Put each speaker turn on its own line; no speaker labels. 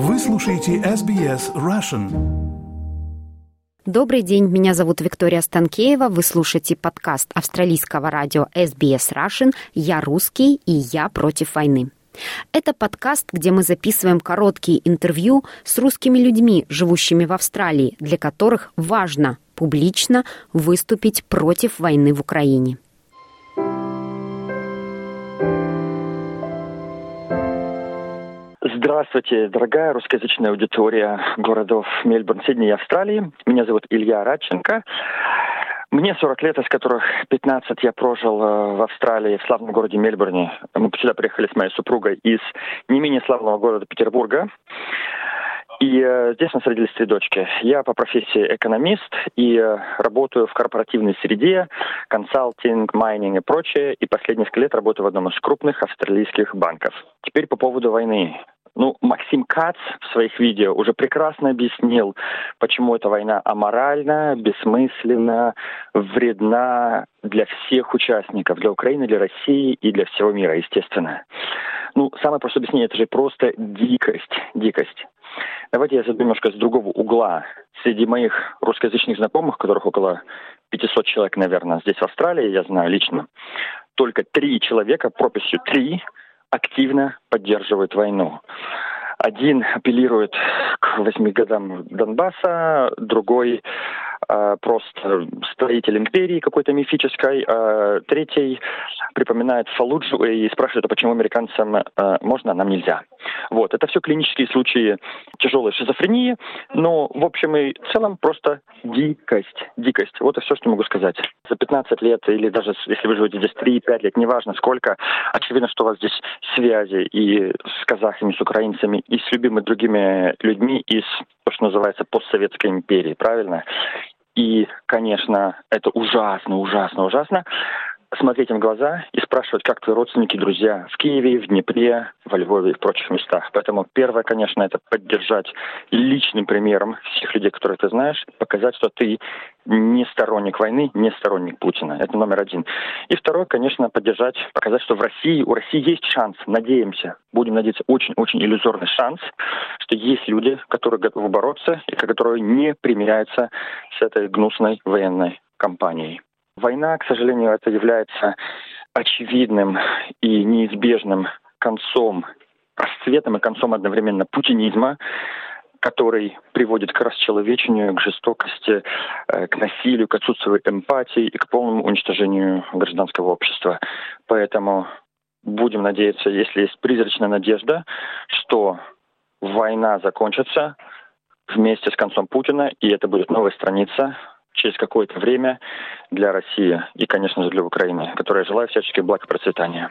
Вы слушаете SBS Russian.
Добрый день, меня зовут Виктория Станкеева. Вы слушаете подкаст австралийского радио SBS Russian «Я русский и я против войны». Это подкаст, где мы записываем короткие интервью с русскими людьми, живущими в Австралии, для которых важно публично выступить против войны в Украине.
Здравствуйте, дорогая русскоязычная аудитория городов Мельбурн, Сидней и Австралии. Меня зовут Илья Радченко. Мне 40 лет, из которых 15 я прожил э, в Австралии, в славном городе Мельбурне. Мы сюда приехали с моей супругой из не менее славного города Петербурга. И э, здесь у нас родились три дочки. Я по профессии экономист и э, работаю в корпоративной среде, консалтинг, майнинг и прочее. И последние несколько лет работаю в одном из крупных австралийских банков. Теперь по поводу войны. Ну, Максим Кац в своих видео уже прекрасно объяснил, почему эта война аморальна, бессмысленна, вредна для всех участников, для Украины, для России и для всего мира, естественно. Ну, самое простое объяснение, это же просто дикость, дикость. Давайте я зайду немножко с другого угла. Среди моих русскоязычных знакомых, которых около 500 человек, наверное, здесь в Австралии, я знаю лично, только три человека, прописью три, активно поддерживают войну. Один апеллирует к восьми годам Донбасса, другой просто строитель империи какой-то мифической, э, третий припоминает Фалуджу и спрашивает, а почему американцам э, можно, а нам нельзя. Вот, это все клинические случаи тяжелой шизофрении, но в общем и целом просто дикость, дикость. Вот и все, что могу сказать. За 15 лет или даже если вы живете здесь 3-5 лет, неважно сколько, очевидно, что у вас здесь связи и с казахами, с украинцами, и с любыми другими людьми из, то, что называется, постсоветской империи, правильно? И, конечно, это ужасно, ужасно, ужасно смотреть им в глаза и спрашивать, как твои родственники, друзья в Киеве, в Днепре, во Львове и в прочих местах. Поэтому первое, конечно, это поддержать личным примером всех людей, которых ты знаешь, показать, что ты не сторонник войны, не сторонник Путина. Это номер один. И второе, конечно, поддержать, показать, что в России, у России есть шанс, надеемся, будем надеяться, очень-очень иллюзорный шанс, что есть люди, которые готовы бороться и которые не примиряются с этой гнусной военной кампанией. Война, к сожалению, это является очевидным и неизбежным концом, расцветом и концом одновременно путинизма, который приводит к расчеловечению, к жестокости, э, к насилию, к отсутствию эмпатии и к полному уничтожению гражданского общества. Поэтому будем надеяться, если есть призрачная надежда, что война закончится вместе с концом Путина, и это будет новая страница через какое-то время для России и, конечно же, для Украины, которой я желаю всяческих благ и процветания.